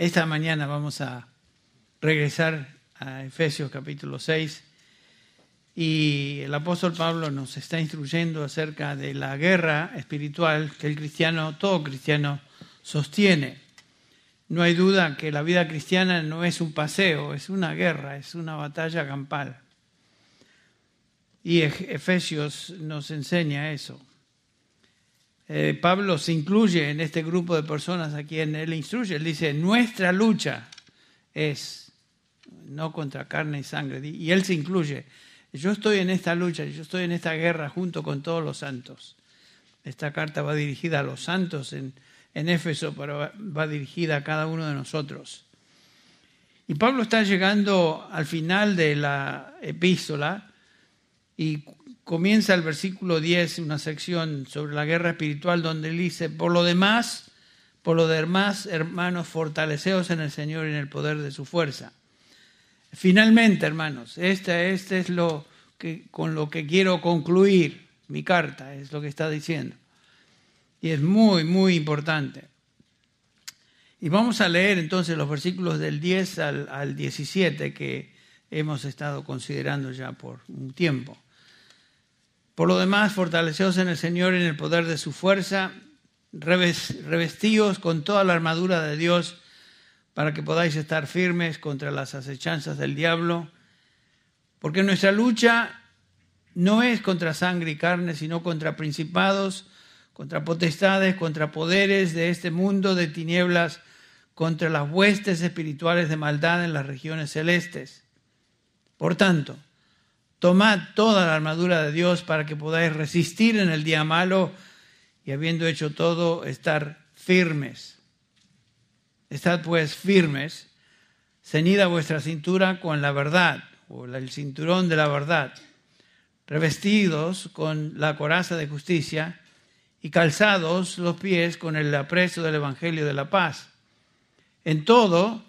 Esta mañana vamos a regresar a Efesios capítulo 6 y el apóstol Pablo nos está instruyendo acerca de la guerra espiritual que el cristiano, todo cristiano, sostiene. No hay duda que la vida cristiana no es un paseo, es una guerra, es una batalla campal. Y Efesios nos enseña eso. Eh, Pablo se incluye en este grupo de personas a quien él instruye. Él dice, nuestra lucha es no contra carne y sangre. Y él se incluye. Yo estoy en esta lucha, yo estoy en esta guerra junto con todos los santos. Esta carta va dirigida a los santos en, en Éfeso, pero va dirigida a cada uno de nosotros. Y Pablo está llegando al final de la epístola y comienza el versículo 10, una sección sobre la guerra espiritual, donde él dice, por lo demás, por lo demás, hermanos, fortaleceos en el Señor y en el poder de su fuerza. Finalmente, hermanos, este, este es lo que, con lo que quiero concluir mi carta, es lo que está diciendo. Y es muy, muy importante. Y vamos a leer entonces los versículos del 10 al, al 17 que hemos estado considerando ya por un tiempo. Por lo demás, fortaleceos en el Señor y en el poder de su fuerza, revestíos con toda la armadura de Dios para que podáis estar firmes contra las acechanzas del diablo, porque nuestra lucha no es contra sangre y carne, sino contra principados, contra potestades, contra poderes de este mundo de tinieblas, contra las huestes espirituales de maldad en las regiones celestes. Por tanto, Tomad toda la armadura de Dios para que podáis resistir en el día malo y habiendo hecho todo, estar firmes. Estad pues firmes, ceñida vuestra cintura con la verdad, o el cinturón de la verdad, revestidos con la coraza de justicia y calzados los pies con el aprecio del Evangelio de la paz. En todo,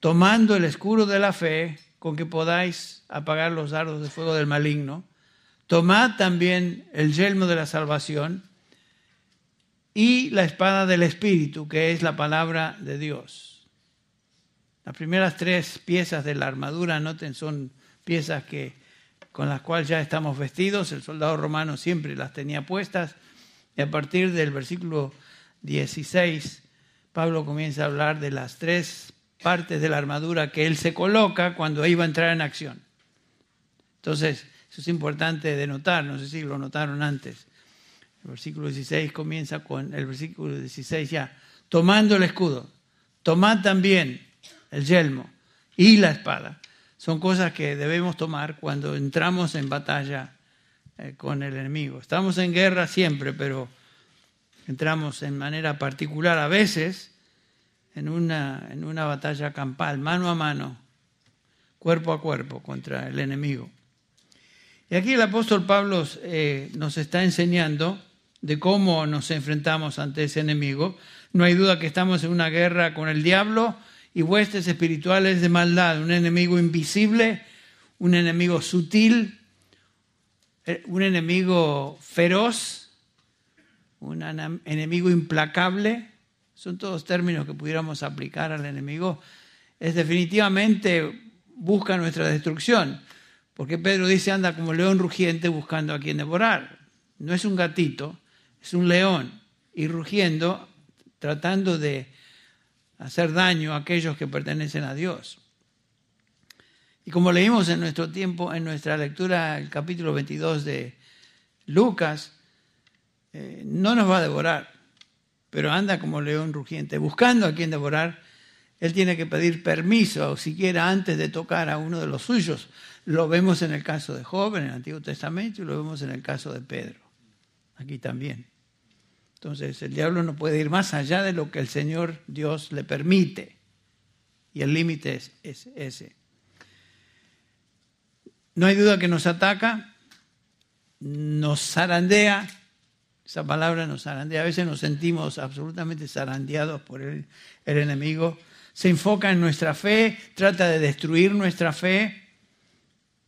tomando el escudo de la fe, con que podáis apagar los dardos de fuego del maligno. Tomad también el yelmo de la salvación y la espada del Espíritu, que es la palabra de Dios. Las primeras tres piezas de la armadura, noten, son piezas que, con las cuales ya estamos vestidos. El soldado romano siempre las tenía puestas. Y a partir del versículo 16, Pablo comienza a hablar de las tres partes de la armadura que él se coloca cuando iba a entrar en acción. Entonces, eso es importante de notar, no sé si lo notaron antes. El versículo 16 comienza con el versículo 16 ya, tomando el escudo, tomad también el yelmo y la espada. Son cosas que debemos tomar cuando entramos en batalla eh, con el enemigo. Estamos en guerra siempre, pero entramos en manera particular a veces en una, en una batalla campal, mano a mano, cuerpo a cuerpo contra el enemigo. Y aquí el apóstol Pablo eh, nos está enseñando de cómo nos enfrentamos ante ese enemigo. No hay duda que estamos en una guerra con el diablo y huestes espirituales de maldad, un enemigo invisible, un enemigo sutil, eh, un enemigo feroz, un enemigo implacable, son todos términos que pudiéramos aplicar al enemigo, es definitivamente busca nuestra destrucción. Porque Pedro dice, anda como león rugiente buscando a quien devorar. No es un gatito, es un león. Y rugiendo, tratando de hacer daño a aquellos que pertenecen a Dios. Y como leímos en nuestro tiempo, en nuestra lectura, el capítulo 22 de Lucas, eh, no nos va a devorar pero anda como león rugiente, buscando a quien devorar. Él tiene que pedir permiso, o siquiera antes de tocar a uno de los suyos. Lo vemos en el caso de Job, en el Antiguo Testamento, y lo vemos en el caso de Pedro, aquí también. Entonces, el diablo no puede ir más allá de lo que el Señor Dios le permite. Y el límite es, es ese. No hay duda que nos ataca, nos zarandea, esa palabra nos zarandea. A veces nos sentimos absolutamente zarandeados por el, enemigo. Se enfoca en nuestra fe, trata de destruir nuestra fe.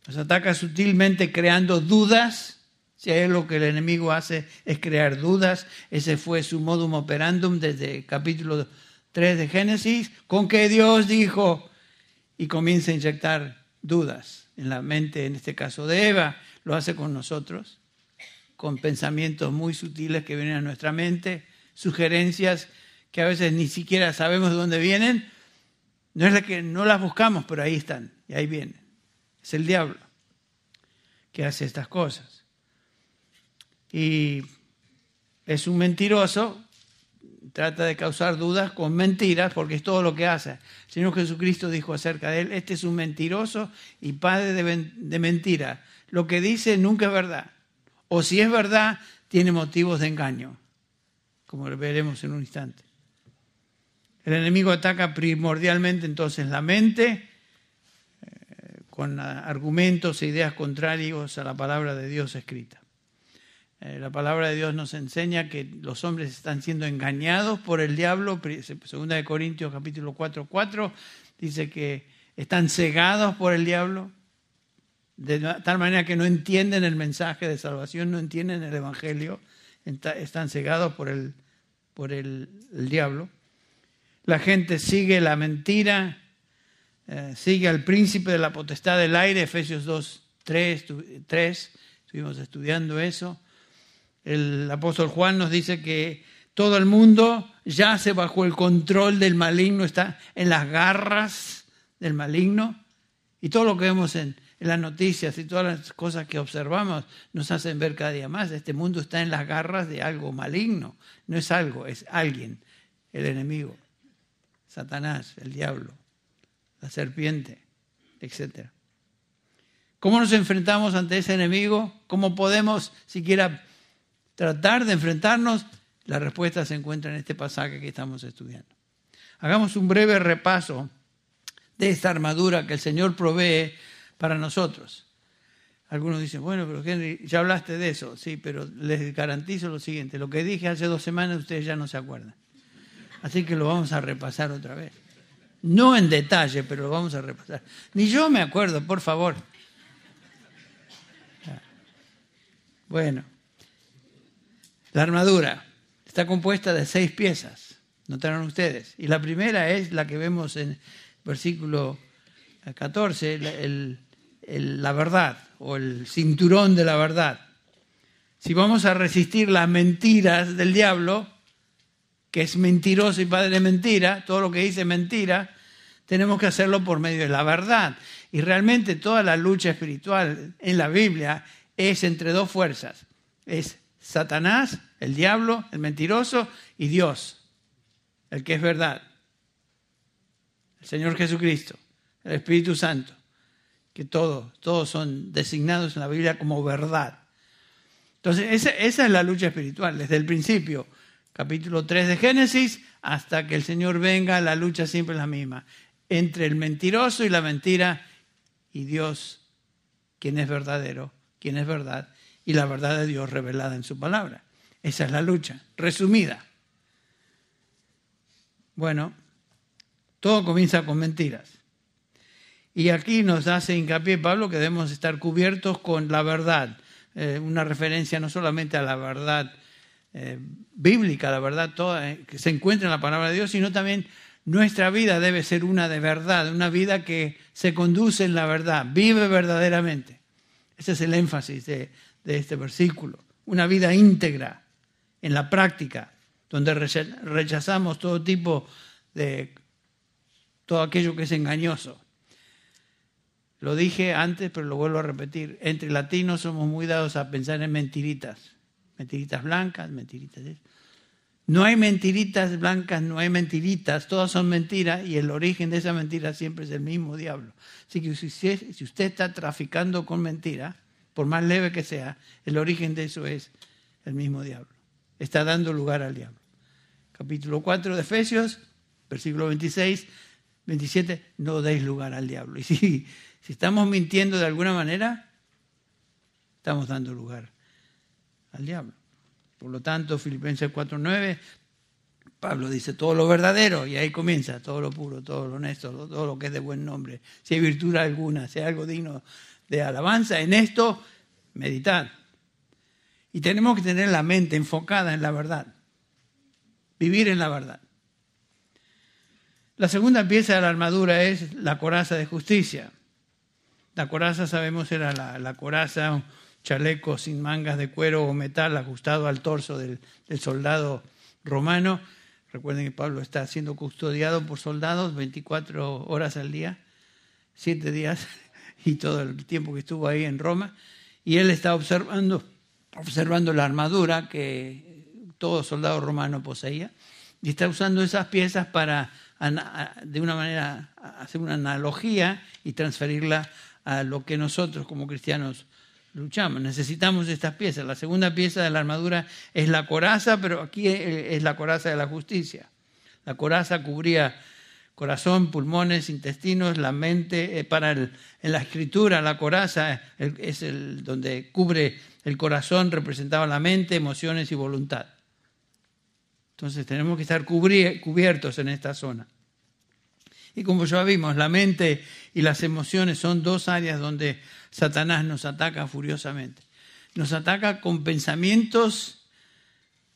Nos ataca sutilmente creando dudas. Si hay lo que el enemigo hace es crear dudas, ese fue su modum operandum desde el capítulo 3 de Génesis, con que Dios dijo, y comienza a inyectar dudas en la mente, en este caso de Eva, lo hace con nosotros, con pensamientos muy sutiles que vienen a nuestra mente, sugerencias que a veces ni siquiera sabemos de dónde vienen, no es que no las buscamos, pero ahí están, y ahí vienen. Es el diablo que hace estas cosas. Y es un mentiroso trata de causar dudas con mentiras, porque es todo lo que hace. El Señor Jesucristo dijo acerca de él, este es un mentiroso y padre de, mentira. Lo que dice nunca es verdad. O si es verdad, tiene motivos de engaño, como veremos en un instante. El enemigo ataca primordialmente entonces la mente, eh, con argumentos e ideas contrarios a la palabra de Dios escrita. Eh, la palabra de Dios nos enseña que los hombres están siendo engañados por el diablo. Segunda de Corintios capítulo 4, 4 dice que están cegados por el diablo, de tal manera que no entienden el mensaje de salvación, no entienden el Evangelio, están cegados por el, por el, diablo. La gente sigue la mentira, eh, sigue al príncipe de la potestad del aire, Efesios 2, 3, 3 estuvimos estudiando eso el apóstol Juan nos dice que todo el mundo yace bajo el control del maligno, está en las garras del maligno. Y todo lo que vemos en, las noticias y todas las cosas que observamos nos hacen ver cada día más. Este mundo está en las garras de algo maligno. No es algo, es alguien, el enemigo, Satanás, el diablo, la serpiente, etc. ¿Cómo nos enfrentamos ante ese enemigo? ¿Cómo podemos siquiera tratar de enfrentarnos, la respuesta se encuentra en este pasaje que estamos estudiando. Hagamos un breve repaso de esta armadura que el Señor provee para nosotros. Algunos dicen, bueno, pero Henry, ya hablaste de eso. Sí, pero les garantizo lo siguiente, lo que dije hace dos semanas ustedes ya no se acuerdan. Así que lo vamos a repasar otra vez. No en detalle, pero lo vamos a repasar. Ni yo me acuerdo, por favor. Bueno, la armadura está compuesta de seis piezas, notaron ustedes. Y la primera es la que vemos en versículo 14, la verdad o el cinturón de la verdad. Si vamos a resistir las mentiras del diablo, que es mentiroso y padre de mentira, todo lo que dice mentira, tenemos que hacerlo por medio de la verdad. Y realmente toda la lucha espiritual en la Biblia es entre dos fuerzas. Es Satanás, el diablo, el mentiroso, y Dios, el que es verdad. El Señor Jesucristo, el Espíritu Santo, que todos, todos son designados en la Biblia como verdad. Entonces, esa, esa es la lucha espiritual, desde el principio, capítulo 3 de Génesis, hasta que el Señor venga, la lucha siempre es la misma, entre el mentiroso y la mentira, y Dios, quien es verdadero, quien es verdad, y la verdad de Dios revelada en su palabra. Esa es la lucha, resumida. Bueno, todo comienza con mentiras. Y aquí nos hace hincapié Pablo que debemos estar cubiertos con la verdad. Eh, una referencia no solamente a la verdad eh, bíblica, la verdad toda eh, que se encuentra en la palabra de Dios, sino también nuestra vida debe ser una de verdad, una vida que se conduce en la verdad, vive verdaderamente. Ese es el énfasis de, de este versículo. Una vida íntegra en la práctica, donde rechazamos todo tipo de todo aquello que es engañoso. Lo dije antes, pero lo vuelvo a repetir. Entre latinos somos muy dados a pensar en mentiritas. Mentiritas blancas, mentiritas. No hay mentiritas blancas, no hay mentiritas, todas son mentiras y el origen de esa mentira siempre es el mismo diablo. Así que si usted, está traficando con mentiras, por más leve que sea, el origen de eso es el mismo diablo. Está dando lugar al diablo. Capítulo 4 de Efesios, versículo 26, 27, no deis lugar al diablo. Y si, si estamos mintiendo de alguna manera, estamos dando lugar al diablo. Por lo tanto, Filipenses 4.9, Pablo dice todo lo verdadero, y ahí comienza todo lo puro, todo lo honesto, todo lo que es de buen nombre. Si hay virtud alguna, si hay algo digno de alabanza, en esto meditar. Y tenemos que tener la mente enfocada en la verdad, vivir en la verdad. La segunda pieza de la armadura es la coraza de justicia. La coraza, sabemos, era la, coraza, un chaleco sin mangas de cuero o metal ajustado al torso del, soldado romano. Recuerden que Pablo está siendo custodiado por soldados 24 horas al día, 7 días y todo el tiempo que estuvo ahí en Roma. Y él está observando, observando la armadura que todo soldado romano poseía y está usando esas piezas para, de una manera, hacer una analogía y transferirla a lo que nosotros como cristianos luchamos. Necesitamos estas piezas. La segunda pieza de la armadura es la coraza, pero aquí es la coraza de la justicia. La coraza cubría corazón, pulmones, intestinos, la mente. Eh, para en la escritura, la coraza es el donde cubre el corazón, representaba la mente, emociones y voluntad. Entonces tenemos que estar cubiertos en esta zona. Y como ya vimos, la mente y las emociones son dos áreas donde Satanás nos ataca furiosamente. Nos ataca con pensamientos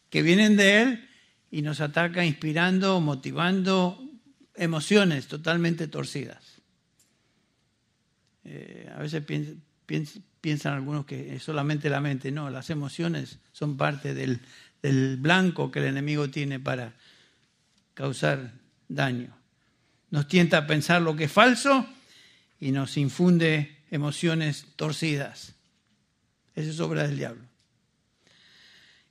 que vienen de él y nos ataca inspirando, motivando emociones totalmente torcidas. Eh, a veces piensan algunos que es solamente la mente. No, las emociones son parte del, del blanco que el enemigo tiene para causar daño. Nos tienta a pensar lo que es falso y nos infunde emociones torcidas. Esa es obra del diablo.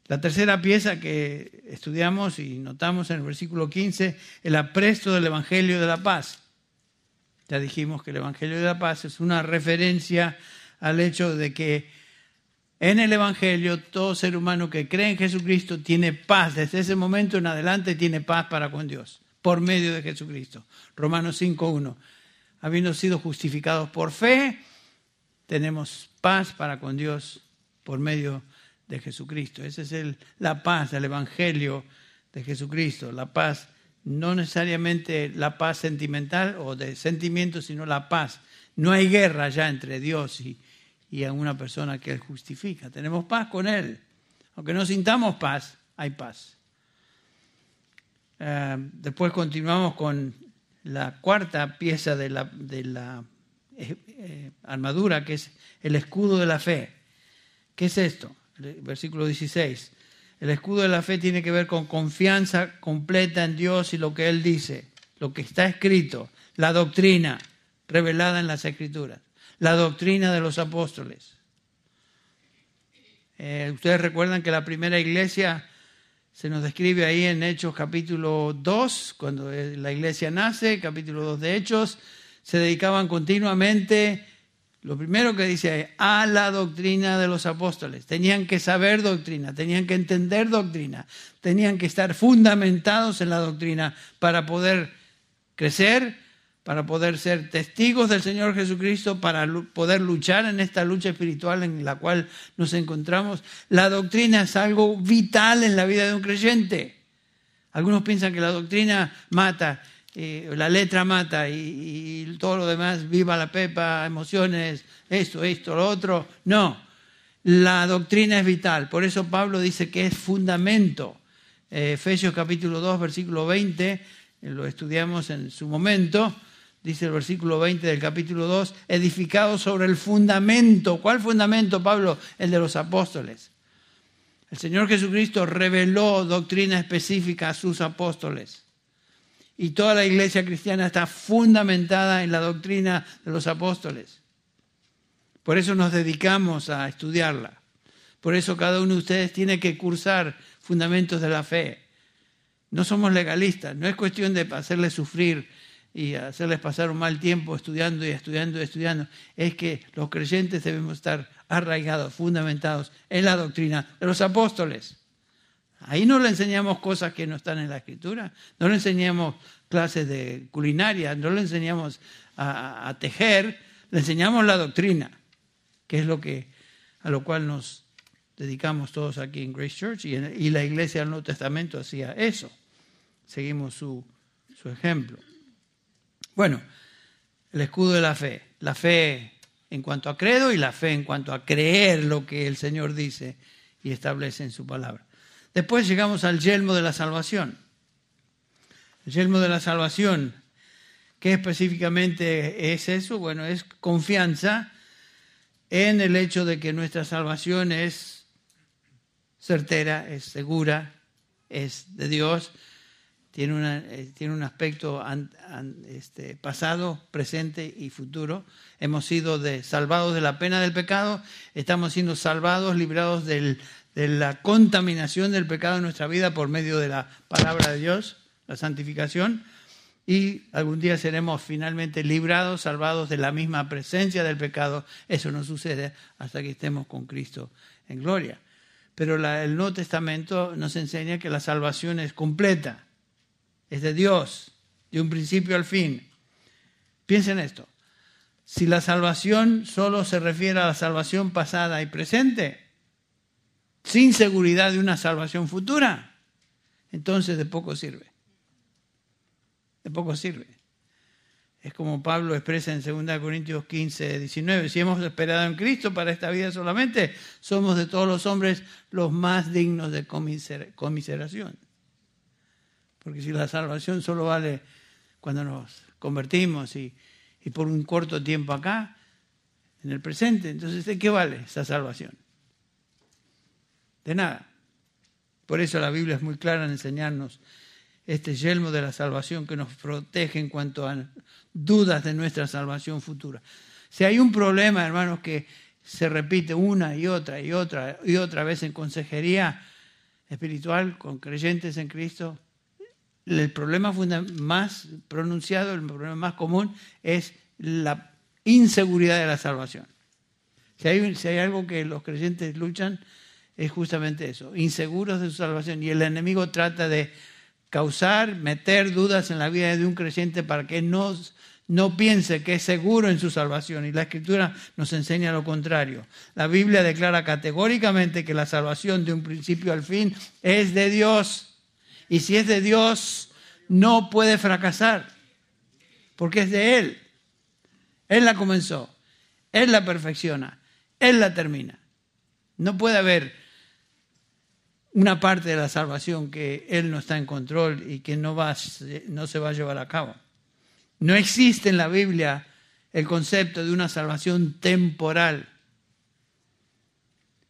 La tercera pieza que estudiamos y notamos en el versículo 15, es el apresto del Evangelio de la Paz. Ya dijimos que el Evangelio de la Paz es una referencia al hecho de que en el Evangelio, todo ser humano que cree en Jesucristo tiene paz. Desde ese momento en adelante tiene paz para con Dios, por medio de Jesucristo. Romanos 5.1. Habiendo sido justificados por fe, tenemos paz para con Dios por medio de Jesucristo. Esa es el, la paz del Evangelio de Jesucristo. La paz, no necesariamente la paz sentimental o de sentimientos, sino la paz. No hay guerra ya entre Dios y, y a persona que Él justifica. Tenemos paz con Él. Aunque no sintamos paz, hay paz. Eh, después continuamos con la cuarta pieza de la, eh, eh, armadura, que es el escudo de la fe. ¿Qué es esto? versículo 16. El escudo de la fe tiene que ver con confianza completa en Dios y lo que Él dice, lo que está escrito, la doctrina revelada en las Escrituras la doctrina de los apóstoles. Eh, ustedes recuerdan que la primera iglesia se nos describe ahí en Hechos capítulo 2, cuando la iglesia nace, capítulo 2 de Hechos, se dedicaban continuamente, lo primero que dice a la doctrina de los apóstoles. Tenían que saber doctrina, tenían que entender doctrina, tenían que estar fundamentados en la doctrina para poder crecer, para poder ser testigos del Señor Jesucristo, para poder luchar en esta lucha espiritual en la cual nos encontramos. La doctrina es algo vital en la vida de un creyente. Algunos piensan que la doctrina mata, eh, la letra mata y, todo lo demás, viva la pepa, emociones, esto, esto, lo otro. No, la doctrina es vital. Por eso Pablo dice que es fundamento. Eh, Efesios capítulo 2, versículo 20, eh, lo estudiamos en su momento dice el versículo 20 del capítulo 2, edificado sobre el fundamento. ¿Cuál fundamento, Pablo? El de los apóstoles. El Señor Jesucristo reveló doctrina específica a sus apóstoles. Y toda la iglesia cristiana está fundamentada en la doctrina de los apóstoles. Por eso nos dedicamos a estudiarla. Por eso cada uno de ustedes tiene que cursar fundamentos de la fe. No somos legalistas, no es cuestión de hacerle sufrir y hacerles pasar un mal tiempo estudiando y estudiando y estudiando, es que los creyentes debemos estar arraigados, fundamentados en la doctrina de los apóstoles. Ahí no le enseñamos cosas que no están en la escritura, no le enseñamos clases de culinaria, no le enseñamos a, tejer, le enseñamos la doctrina, que es lo que a lo cual nos dedicamos todos aquí en Grace Church y, y la iglesia del Nuevo Testamento hacía eso. Seguimos su ejemplo. Bueno, el escudo de la fe. La fe en cuanto a credo y la fe en cuanto a creer lo que el Señor dice y establece en su palabra. Después llegamos al yelmo de la salvación. El yelmo de la salvación ¿Qué específicamente es eso? Bueno, es confianza en el hecho de que nuestra salvación es certera, es segura, es de Dios, tiene, una, eh, tiene un aspecto este, pasado, presente y futuro. Hemos sido salvados de la pena del pecado, estamos siendo salvados, librados de la contaminación del pecado en nuestra vida por medio de la palabra de Dios, la santificación y algún día seremos finalmente librados, salvados de la misma presencia del pecado. Eso no sucede hasta que estemos con Cristo en gloria. Pero el Nuevo Testamento nos enseña que la salvación es completa, es de Dios, de un principio al fin. Piensen esto, si la salvación solo se refiere a la salvación pasada y presente, sin seguridad de una salvación futura, entonces de poco sirve de poco sirve. Es como Pablo expresa en 2 Corintios 15, 19, si hemos esperado en Cristo para esta vida solamente, somos de todos los hombres los más dignos de comiseración. Porque si la salvación solo vale cuando nos convertimos y, por un corto tiempo acá, en el presente, entonces ¿de qué vale esa salvación? De nada. Por eso la Biblia es muy clara en enseñarnos este yelmo de la salvación que nos protege en cuanto a dudas de nuestra salvación futura. Si hay un problema, hermanos, que se repite una y otra y otra y otra vez en consejería espiritual con creyentes en Cristo, el problema más pronunciado, el problema más común es la inseguridad de la salvación. Si hay, si hay algo que los creyentes luchan, es justamente eso, inseguros de su salvación. Y el enemigo trata de causar, meter dudas en la vida de un creyente para que no, no piense que es seguro en su salvación. Y la Escritura nos enseña lo contrario. La Biblia declara categóricamente que la salvación de un principio al fin es de Dios. Y si es de Dios, no puede fracasar, porque es de Él. Él la comenzó, Él la perfecciona, Él la termina. No puede haber una parte de la salvación que Él no está en control y que no, va, no se va a llevar a cabo. No existe en la Biblia el concepto de una salvación temporal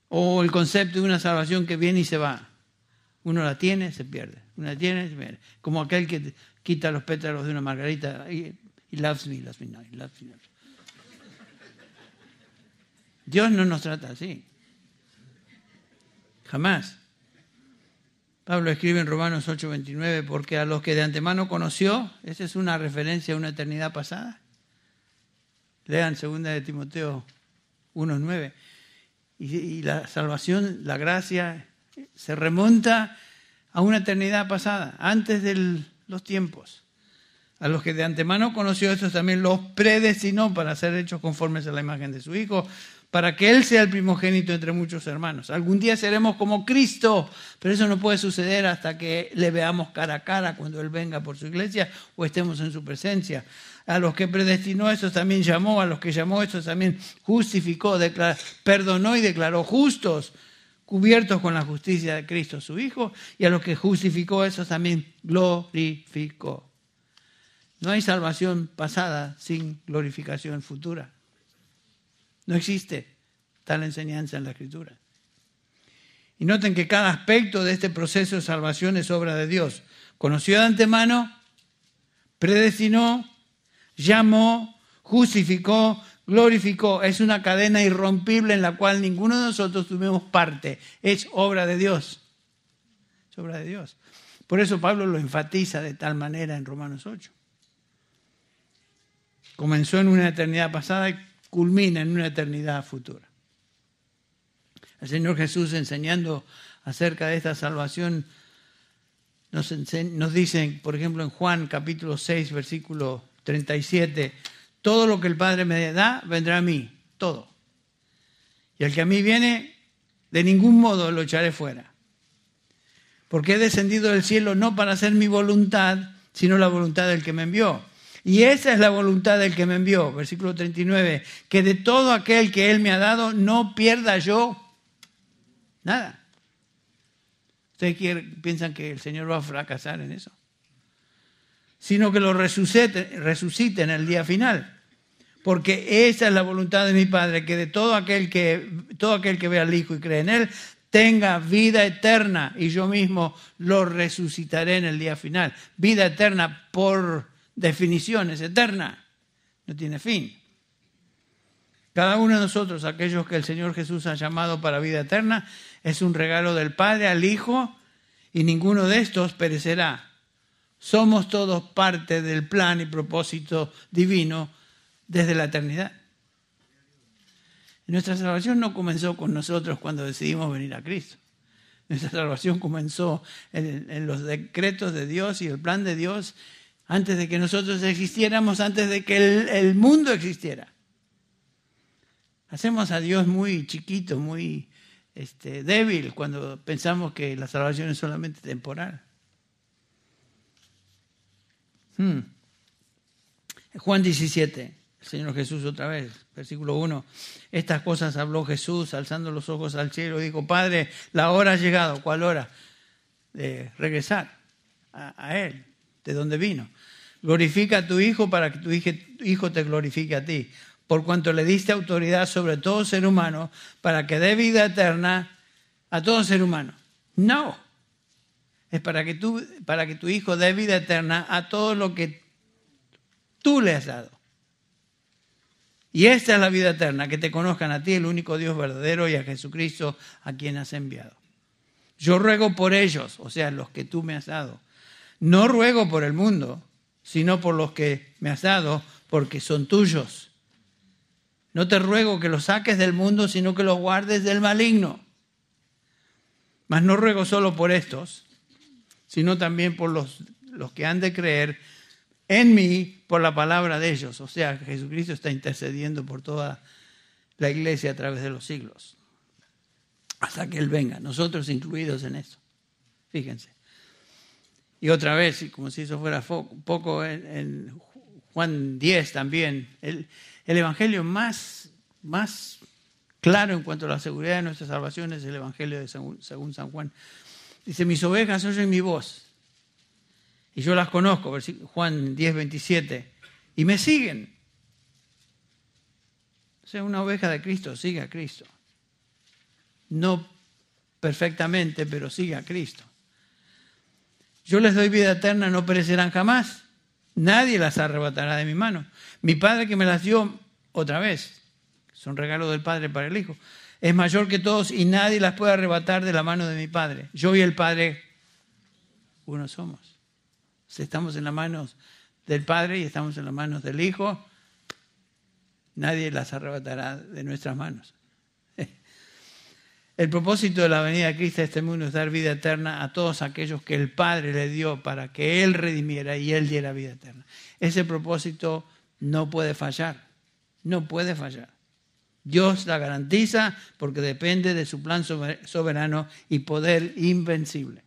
o el concepto de una salvación que viene y se va. Uno la tiene, se pierde. Uno la tiene, se pierde. Como aquel que quita los pétalos de una margarita y, loves me, loves me, no, loves me. Dios no nos trata así. Jamás. Pablo escribe en Romanos 8:29, porque a los que de antemano conoció, esa es una referencia a una eternidad pasada. Lean 2 de Timoteo 1:9. Y, y la salvación, la gracia, se remonta a una eternidad pasada, antes de los tiempos. A los que de antemano conoció, estos también los predestinó para ser hechos conformes a la imagen de su Hijo, para que Él sea el primogénito entre muchos hermanos. Algún día seremos como Cristo, pero eso no puede suceder hasta que le veamos cara a cara cuando Él venga por su iglesia o estemos en su presencia. A los que predestinó, estos también llamó, a los que llamó, estos también justificó, perdonó y declaró justos, cubiertos con la justicia de Cristo su Hijo, y a los que justificó, esos también glorificó. No hay salvación pasada sin glorificación futura. No existe tal enseñanza en la Escritura. Y noten que cada aspecto de este proceso de salvación es obra de Dios. Conoció de antemano, predestinó, llamó, justificó, glorificó. Es una cadena irrompible en la cual ninguno de nosotros tuvimos parte. Es obra de Dios. Es obra de Dios. Por eso Pablo lo enfatiza de tal manera en Romanos 8. Comenzó en una eternidad pasada y culmina en una eternidad futura. El Señor Jesús enseñando acerca de esta salvación nos, nos dice, por ejemplo, en Juan capítulo 6, versículo 37, todo lo que el Padre me da vendrá a mí, todo. Y el que a mí viene, de ningún modo lo echaré fuera. Porque he descendido del cielo no para hacer mi voluntad, sino la voluntad del que me envió. Y esa es la voluntad del que me envió, versículo 39, que de todo aquel que Él me ha dado no pierda yo nada. ¿Ustedes piensan que el Señor va a fracasar en eso? sino que lo resucite, resucite en el día final. Porque esa es la voluntad de mi Padre, que de todo aquel que, todo aquel que ve al Hijo y cree en Él, tenga vida eterna y yo mismo lo resucitaré en el día final. Vida eterna por definición es eterna, no tiene fin. Cada uno de nosotros, aquellos que el Señor Jesús ha llamado para vida eterna, es un regalo del Padre al Hijo y ninguno de estos perecerá. Somos todos parte del plan y propósito divino desde la eternidad. Nuestra salvación no comenzó con nosotros cuando decidimos venir a Cristo. Nuestra salvación comenzó en, los decretos de Dios y el plan de Dios antes de que nosotros existiéramos, antes de que el, mundo existiera. Hacemos a Dios muy chiquito, muy este, débil cuando pensamos que la salvación es solamente temporal. Hmm. Juan 17, el Señor Jesús otra vez, versículo 1. Estas cosas habló Jesús alzando los ojos al cielo dijo, Padre, la hora ha llegado. ¿Cuál hora? De regresar a, Él, de donde vino. Glorifica a tu Hijo para que tu Hijo te glorifique a ti, por cuanto le diste autoridad sobre todo ser humano para que dé vida eterna a todo ser humano. No, es para que, para que tu Hijo dé vida eterna a todo lo que tú le has dado. Y esta es la vida eterna, que te conozcan a ti, el único Dios verdadero, y a Jesucristo, a quien has enviado. Yo ruego por ellos, o sea, los que tú me has dado. No ruego por el mundo, sino por los que me has dado, porque son tuyos. No te ruego que los saques del mundo, sino que los guardes del maligno. Mas no ruego solo por estos, sino también por los, los que han de creer en mí por la palabra de ellos. O sea, Jesucristo está intercediendo por toda la iglesia a través de los siglos, hasta que Él venga, nosotros incluidos en eso. Fíjense. Y otra vez, como si eso fuera poco, en, Juan 10 también, el, el evangelio más, más claro en cuanto a la seguridad de nuestra salvación es el evangelio de según, según San Juan. Dice, mis ovejas oyen mi voz y yo las conozco, Juan 10, 27, y me siguen. O sea, una oveja de Cristo sigue a Cristo. No perfectamente, pero sigue a Cristo. Yo les doy vida eterna, no perecerán jamás. Nadie las arrebatará de mi mano. Mi Padre que me las dio otra vez, son regalo del Padre para el Hijo, es mayor que todos y nadie las puede arrebatar de la mano de mi Padre. Yo y el Padre, uno somos. Estamos en las manos del Padre y estamos en las manos del Hijo. Nadie las arrebatará de nuestras manos. El propósito de la venida de Cristo a este mundo es dar vida eterna a todos aquellos que el Padre le dio para que Él redimiera y Él diera vida eterna. Ese propósito no puede fallar, no puede fallar. Dios la garantiza porque depende de su plan soberano y poder invencible.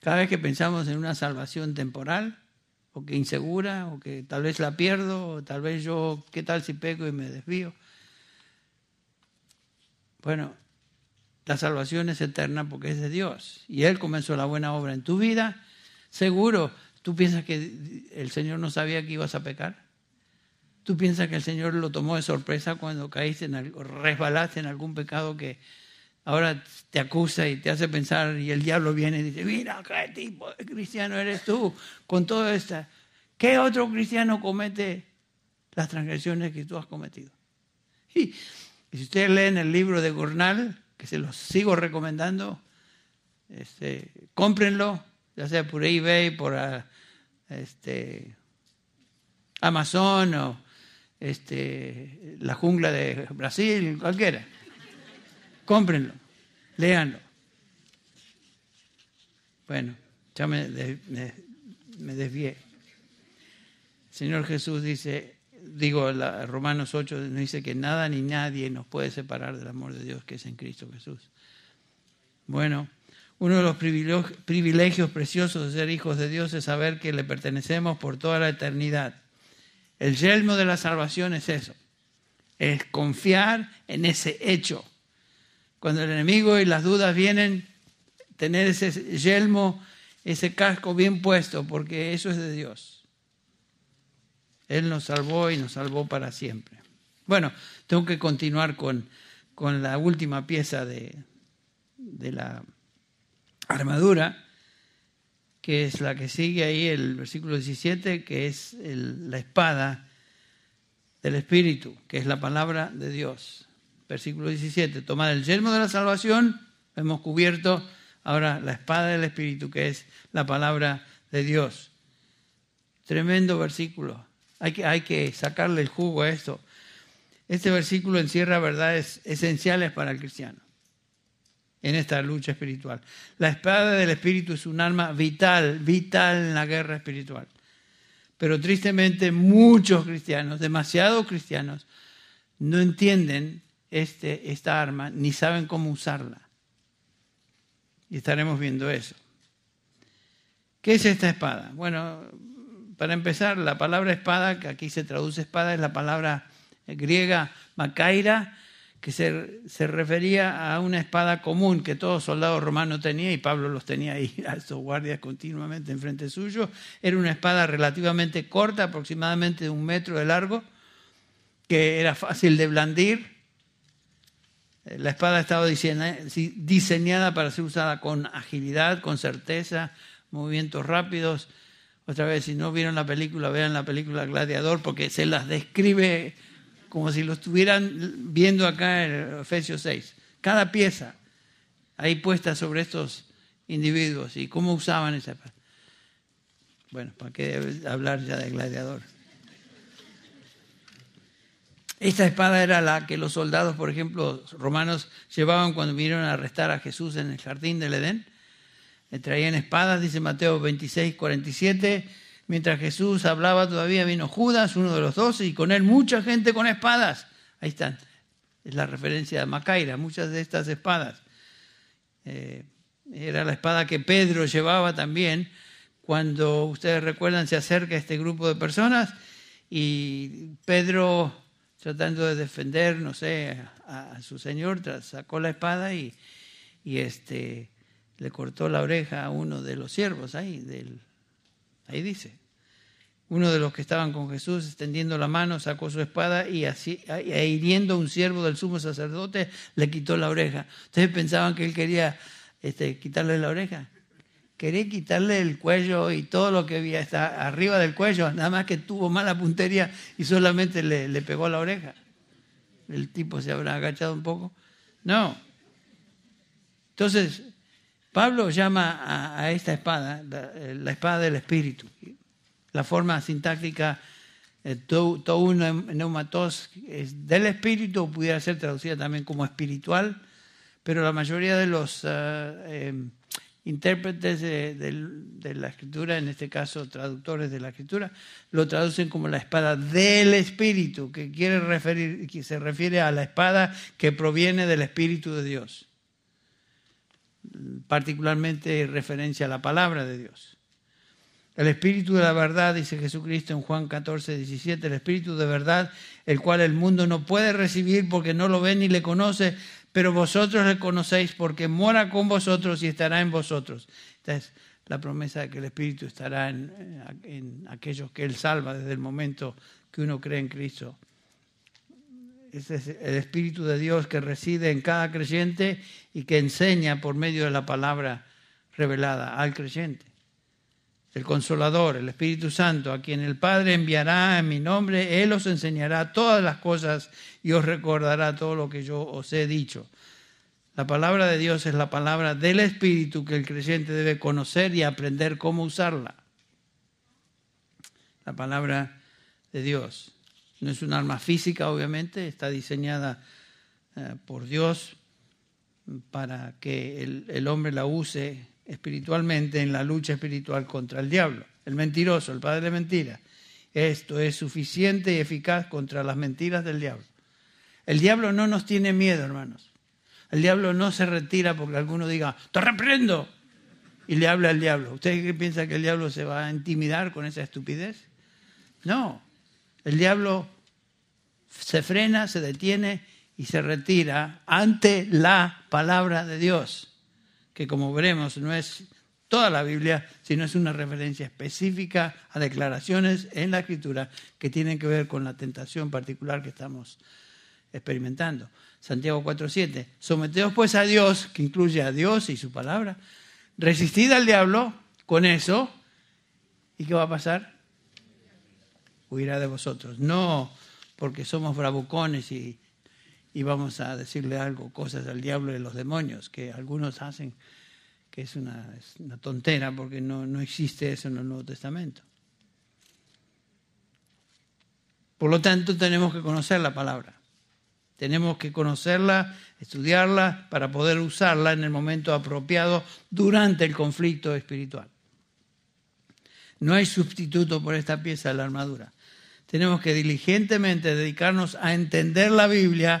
Cada vez que pensamos en una salvación temporal, o que insegura, o que tal vez la pierdo, o tal vez yo, ¿qué tal si peco y me desvío? Bueno, la salvación es eterna porque es de Dios. Y Él comenzó la buena obra en tu vida. Seguro, ¿tú piensas que el Señor no sabía que ibas a pecar? ¿Tú piensas que el Señor lo tomó de sorpresa cuando caíste en algo, resbalaste en algún pecado que ahora te acusa y te hace pensar y el diablo viene y dice, mira, qué tipo de cristiano eres tú con todo esto. ¿Qué otro cristiano comete las transgresiones que tú has cometido? Y, si ustedes leen el libro de Gurnal, que se los sigo recomendando, este, cómprenlo, ya sea por eBay, por ah, este, Amazon o este, la jungla de Brasil, cualquiera cómprenlo, léanlo. Bueno, ya me, desvié. Señor Jesús dice, digo, Romanos 8 nos dice que nada ni nadie nos puede separar del amor de Dios que es en Cristo Jesús. Bueno, uno de los privilegios preciosos de ser hijos de Dios es saber que le pertenecemos por toda la eternidad. El yelmo de la salvación es eso, es confiar en ese hecho cuando el enemigo y las dudas vienen, tener ese yelmo ese casco bien puesto, porque eso es de Dios. Él nos salvó y nos salvó para siempre. Bueno, tengo que continuar con, con la última pieza de, de la armadura, que es la que sigue ahí, el versículo 17, que es la espada del Espíritu, que es la palabra de Dios. Versículo 17, tomad el yelmo de la salvación, hemos cubierto ahora la espada del Espíritu, que es la palabra de Dios. Tremendo versículo. Hay que, hay que sacarle el jugo a esto. Este versículo encierra verdades esenciales para el cristiano en esta lucha espiritual. La espada del Espíritu es un arma vital, vital en la guerra espiritual. Pero tristemente muchos cristianos, demasiados cristianos, no entienden este, esta arma ni saben cómo usarla. Y estaremos viendo eso. ¿Qué es esta espada? Bueno, para empezar, la palabra espada, que aquí se traduce espada, es la palabra griega macaira, que se, se, refería a una espada común que todo soldado romano tenía, y Pablo los tenía ahí a estos guardias continuamente enfrente suyo. Era una espada relativamente corta, aproximadamente de un metro de largo, que era fácil de blandir. La espada estaba diseñada para ser usada con agilidad, con certeza, movimientos rápidos. Otra vez, si no vieron la película, vean la película Gladiador, porque se las describe como si lo estuvieran viendo acá en Efesios 6. Cada pieza ahí puesta sobre estos individuos y cómo usaban esa espada. Bueno, ¿para qué hablar ya de gladiador? Esta espada era la que los soldados, por ejemplo, romanos llevaban cuando vinieron a arrestar a Jesús en el jardín del Edén. Traían espadas, dice Mateo 26, 47 Mientras Jesús hablaba todavía vino Judas, uno de los doce, y con él mucha gente con espadas. Ahí están. Es la referencia de Macaira, muchas de estas espadas. Eh, era la espada que Pedro llevaba también. Cuando ustedes recuerdan, se acerca este grupo de personas y Pedro, tratando de defender, no sé, a, su señor, sacó la espada y, y este, le cortó la oreja a uno de los siervos ahí, del, Ahí dice. Uno de los que estaban con Jesús, extendiendo la mano, sacó su espada y así, e hiriendo a un siervo del sumo sacerdote, le quitó la oreja. Ustedes pensaban que él quería este, quitarle la oreja. Quería quitarle el cuello y todo lo que había está arriba del cuello, nada más que tuvo mala puntería y solamente le, pegó la oreja. El tipo se habrá agachado un poco. No. Entonces, Pablo llama a, esta espada la, espada del espíritu. La forma sintáctica eh, to neumatos es del espíritu, pudiera ser traducida también como espiritual, pero la mayoría de los eh, intérpretes de, la escritura, en este caso traductores de la escritura, lo traducen como la espada del espíritu, que quiere referir, que se refiere a la espada que proviene del espíritu de Dios particularmente referencia a la palabra de Dios. El Espíritu de la verdad, dice Jesucristo en Juan 14, 17, el Espíritu de verdad, el cual el mundo no puede recibir porque no lo ve ni le conoce, pero vosotros le conocéis porque mora con vosotros y estará en vosotros. Esta es la promesa de que el Espíritu estará en, en aquellos que Él salva desde el momento que uno cree en Cristo. Ese es el Espíritu de Dios que reside en cada creyente y que enseña por medio de la palabra revelada al creyente. El consolador, el Espíritu Santo, a quien el Padre enviará en mi nombre, Él os enseñará todas las cosas y os recordará todo lo que yo os he dicho. La palabra de Dios es la palabra del Espíritu que el creyente debe conocer y aprender cómo usarla. La palabra de Dios. No es un arma física, obviamente, está diseñada eh, por Dios para que el, hombre la use espiritualmente en la lucha espiritual contra el diablo, el mentiroso, el padre de mentira. Esto es suficiente y eficaz contra las mentiras del diablo. El diablo no nos tiene miedo, hermanos. El diablo no se retira porque alguno diga, te reprendo, y le habla al diablo. ¿Usted piensa que el diablo se va a intimidar con esa estupidez? No, el diablo se frena, se detiene y se retira ante la palabra de Dios, que como veremos no es toda la Biblia, sino es una referencia específica a declaraciones en la Escritura que tienen que ver con la tentación particular que estamos experimentando. Santiago 4.7, someteos pues a Dios, que incluye a Dios y su palabra, resistid al diablo con eso, ¿y qué va a pasar? Huirá de vosotros. No porque somos bravucones y, y vamos a decirle algo, cosas al diablo y los demonios, que algunos hacen que es una, tontera porque no, no existe eso en el Nuevo Testamento. Por lo tanto, tenemos que conocer la palabra. Tenemos que conocerla, estudiarla para poder usarla en el momento apropiado durante el conflicto espiritual. No hay sustituto por esta pieza de la armadura. Tenemos que diligentemente dedicarnos a entender la Biblia,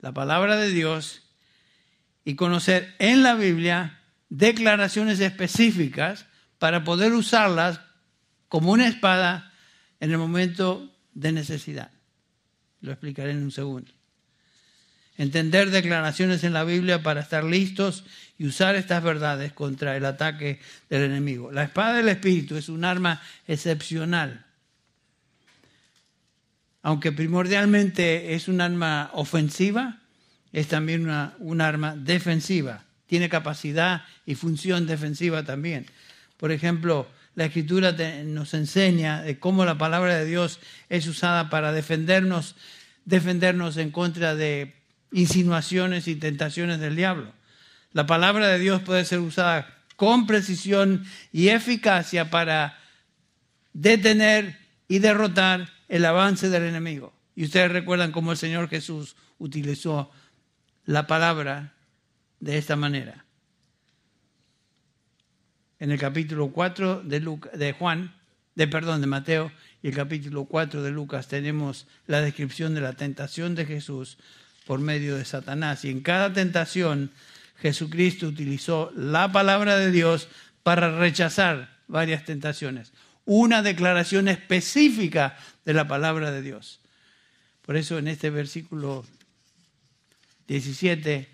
la palabra de Dios, y conocer en la Biblia declaraciones específicas para poder usarlas como una espada en el momento de necesidad. Lo explicaré en un segundo. Entender declaraciones en la Biblia para estar listos y usar estas verdades contra el ataque del enemigo. La espada del Espíritu es un arma excepcional. Aunque primordialmente es un arma ofensiva, es también una, un arma defensiva. Tiene capacidad y función defensiva también. Por ejemplo, la escritura nos enseña cómo la palabra de Dios es usada para defendernos, defendernos en contra de insinuaciones y tentaciones del diablo. La palabra de Dios puede ser usada con precisión y eficacia para detener y derrotar el avance del enemigo. Y ustedes recuerdan cómo el Señor Jesús utilizó la palabra de esta manera. En el capítulo 4 de, de Juan, de perdón, de Mateo, y el capítulo 4 de Lucas tenemos la descripción de la tentación de Jesús por medio de Satanás. Y en cada tentación Jesucristo utilizó la palabra de Dios para rechazar varias tentaciones. Una declaración específica de la palabra de Dios. Por eso en este versículo 17,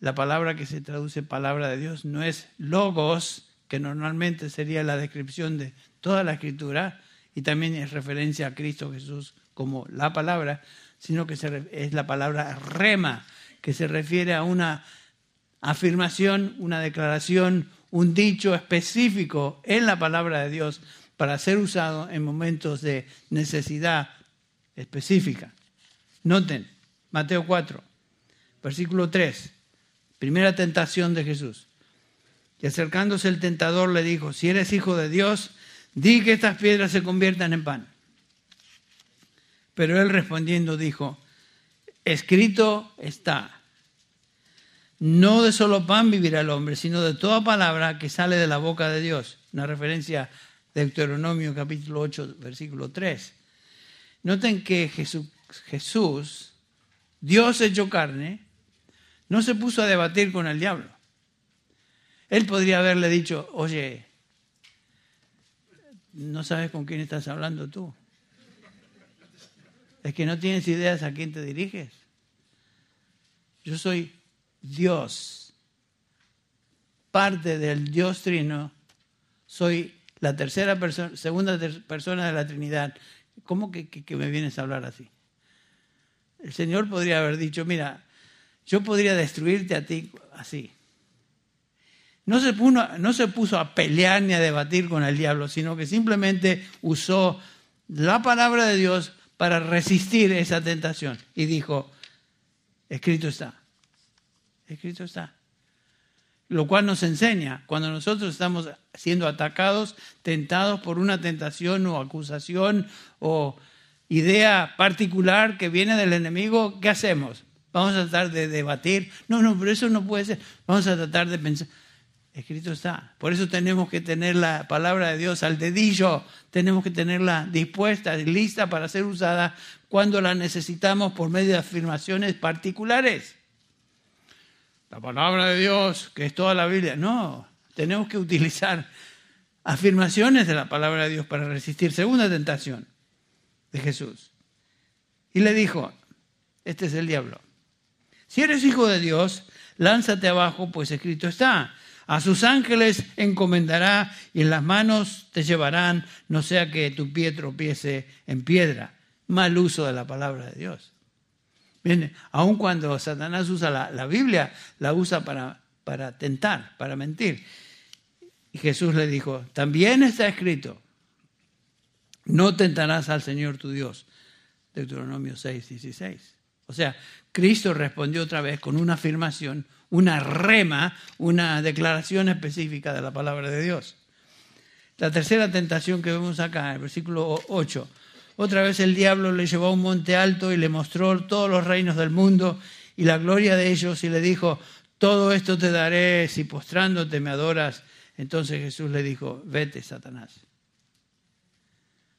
la palabra que se traduce palabra de Dios no es logos, que normalmente sería la descripción de toda la escritura, y también es referencia a Cristo Jesús como la palabra, sino que es la palabra rema, que se refiere a una afirmación, una declaración, un dicho específico en la palabra de Dios para ser usado en momentos de necesidad específica. Noten, Mateo 4, Versículo 3. Primera tentación de Jesús. Y acercándose el tentador le dijo, si eres hijo de Dios, di que estas piedras se conviertan en pan. Pero él respondiendo dijo, escrito está, no de solo pan vivirá el hombre, sino de toda palabra que sale de la boca de Dios. Una referencia Deuteronomio capítulo 8, versículo 3. Noten que Jesús, Dios hecho carne, no se puso a debatir con el diablo. Él podría haberle dicho, oye, no sabes con quién estás hablando tú. Es que no tienes ideas a quién te diriges. Yo soy Dios, parte del Dios Trino, soy la tercera persona, segunda persona de la Trinidad. ¿Cómo que, que me vienes a hablar así? El Señor podría haber dicho, mira, yo podría destruirte a ti así. No se, puso, no se puso a pelear ni a debatir con el diablo, sino que simplemente usó la palabra de Dios para resistir esa tentación. Y dijo, escrito está, escrito está. Lo cual nos enseña, cuando nosotros estamos siendo atacados, tentados por una tentación o acusación o idea particular que viene del enemigo, ¿qué hacemos? Vamos a tratar de debatir. No, no, pero eso no puede ser. Vamos a tratar de pensar. Escrito está. Por eso tenemos que tener la palabra de Dios al dedillo. Tenemos que tenerla dispuesta lista para ser usada cuando la necesitamos por medio de afirmaciones particulares. La palabra de Dios, que es toda la Biblia. No, tenemos que utilizar afirmaciones de la palabra de Dios para resistir. Segunda tentación de Jesús. Y le dijo, este es el diablo. Si eres hijo de Dios, lánzate abajo, pues escrito está. A sus ángeles encomendará y en las manos te llevarán, no sea que tu pie tropiece en piedra. Mal uso de la palabra de Dios. Bien, aun cuando Satanás usa la, Biblia, la usa para, tentar, para mentir. Y Jesús le dijo, también está escrito, no tentarás al Señor tu Dios. Deuteronomio 6, 16. O sea, Cristo respondió otra vez con una afirmación, una rema, una declaración específica de la palabra de Dios. La tercera tentación que vemos acá, el versículo 8. Otra vez el diablo le llevó a un monte alto y le mostró todos los reinos del mundo y la gloria de ellos y le dijo, todo esto te daré si postrándote me adoras. Entonces Jesús le dijo, vete, Satanás,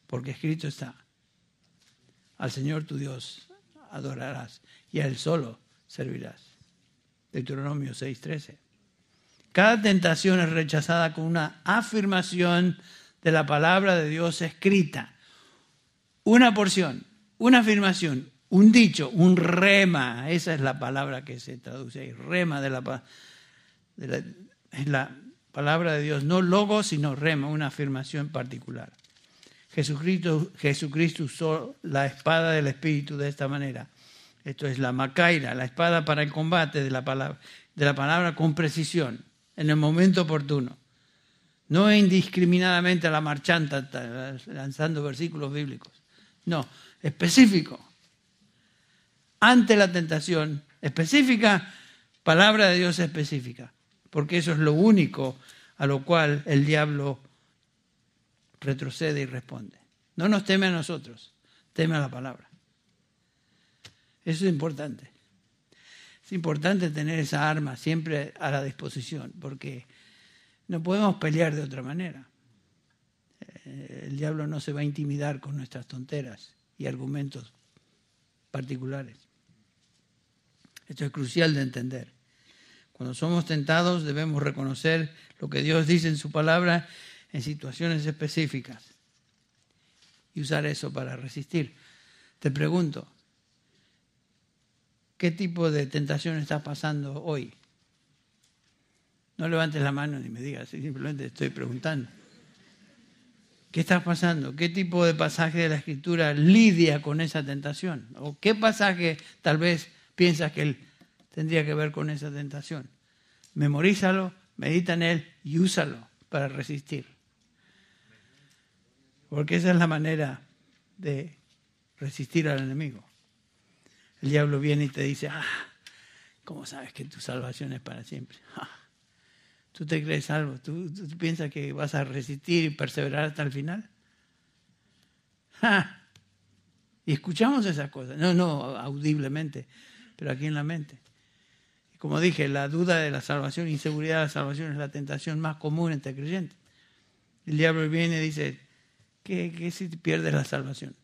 porque escrito está, al Señor tu Dios adorarás y a Él solo servirás. Deuteronomio 6:13. Cada tentación es rechazada con una afirmación de la palabra de Dios escrita. Una porción, una afirmación, un dicho, un rema, esa es la palabra que se traduce ahí, rema de la, palabra de Dios, no logo, sino rema, una afirmación particular. Jesucristo, Jesucristo usó la espada del Espíritu de esta manera. Esto es la macaira, la espada para el combate de la palabra, de la palabra con precisión, en el momento oportuno. No indiscriminadamente a la marchanta lanzando versículos bíblicos. No, específico. Ante la tentación específica, palabra de Dios específica. Porque eso es lo único a lo cual el diablo retrocede y responde. No nos teme a nosotros, teme a la palabra. Eso es importante. Es importante tener esa arma siempre a la disposición, porque no podemos pelear de otra manera. Eh, el diablo no se va a intimidar con nuestras tonteras y argumentos particulares. Esto es crucial de entender. Cuando somos tentados debemos reconocer lo que Dios dice en su palabra en situaciones específicas y usar eso para resistir. Te pregunto, ¿qué tipo de tentación estás pasando hoy? No levantes la mano ni me digas, simplemente estoy preguntando. ¿Qué estás pasando? ¿Qué tipo de pasaje de la Escritura lidia con esa tentación? ¿O qué pasaje tal vez piensas que él tendría que ver con esa tentación? Memorízalo, medita en él y úsalo para resistir. Porque esa es la manera de resistir al enemigo. El diablo viene y te dice, ah, ¿cómo sabes que tu salvación es para siempre? ¿Tú te crees salvo? ¿Tú, piensas que vas a resistir y perseverar hasta el final? Ah, y escuchamos esas cosas, no, no audiblemente, pero aquí en la mente. Como dije, la duda de la salvación, inseguridad de la salvación es la tentación más común entre creyentes. El diablo viene y dice, ¿Qué, si pierdes la salvación?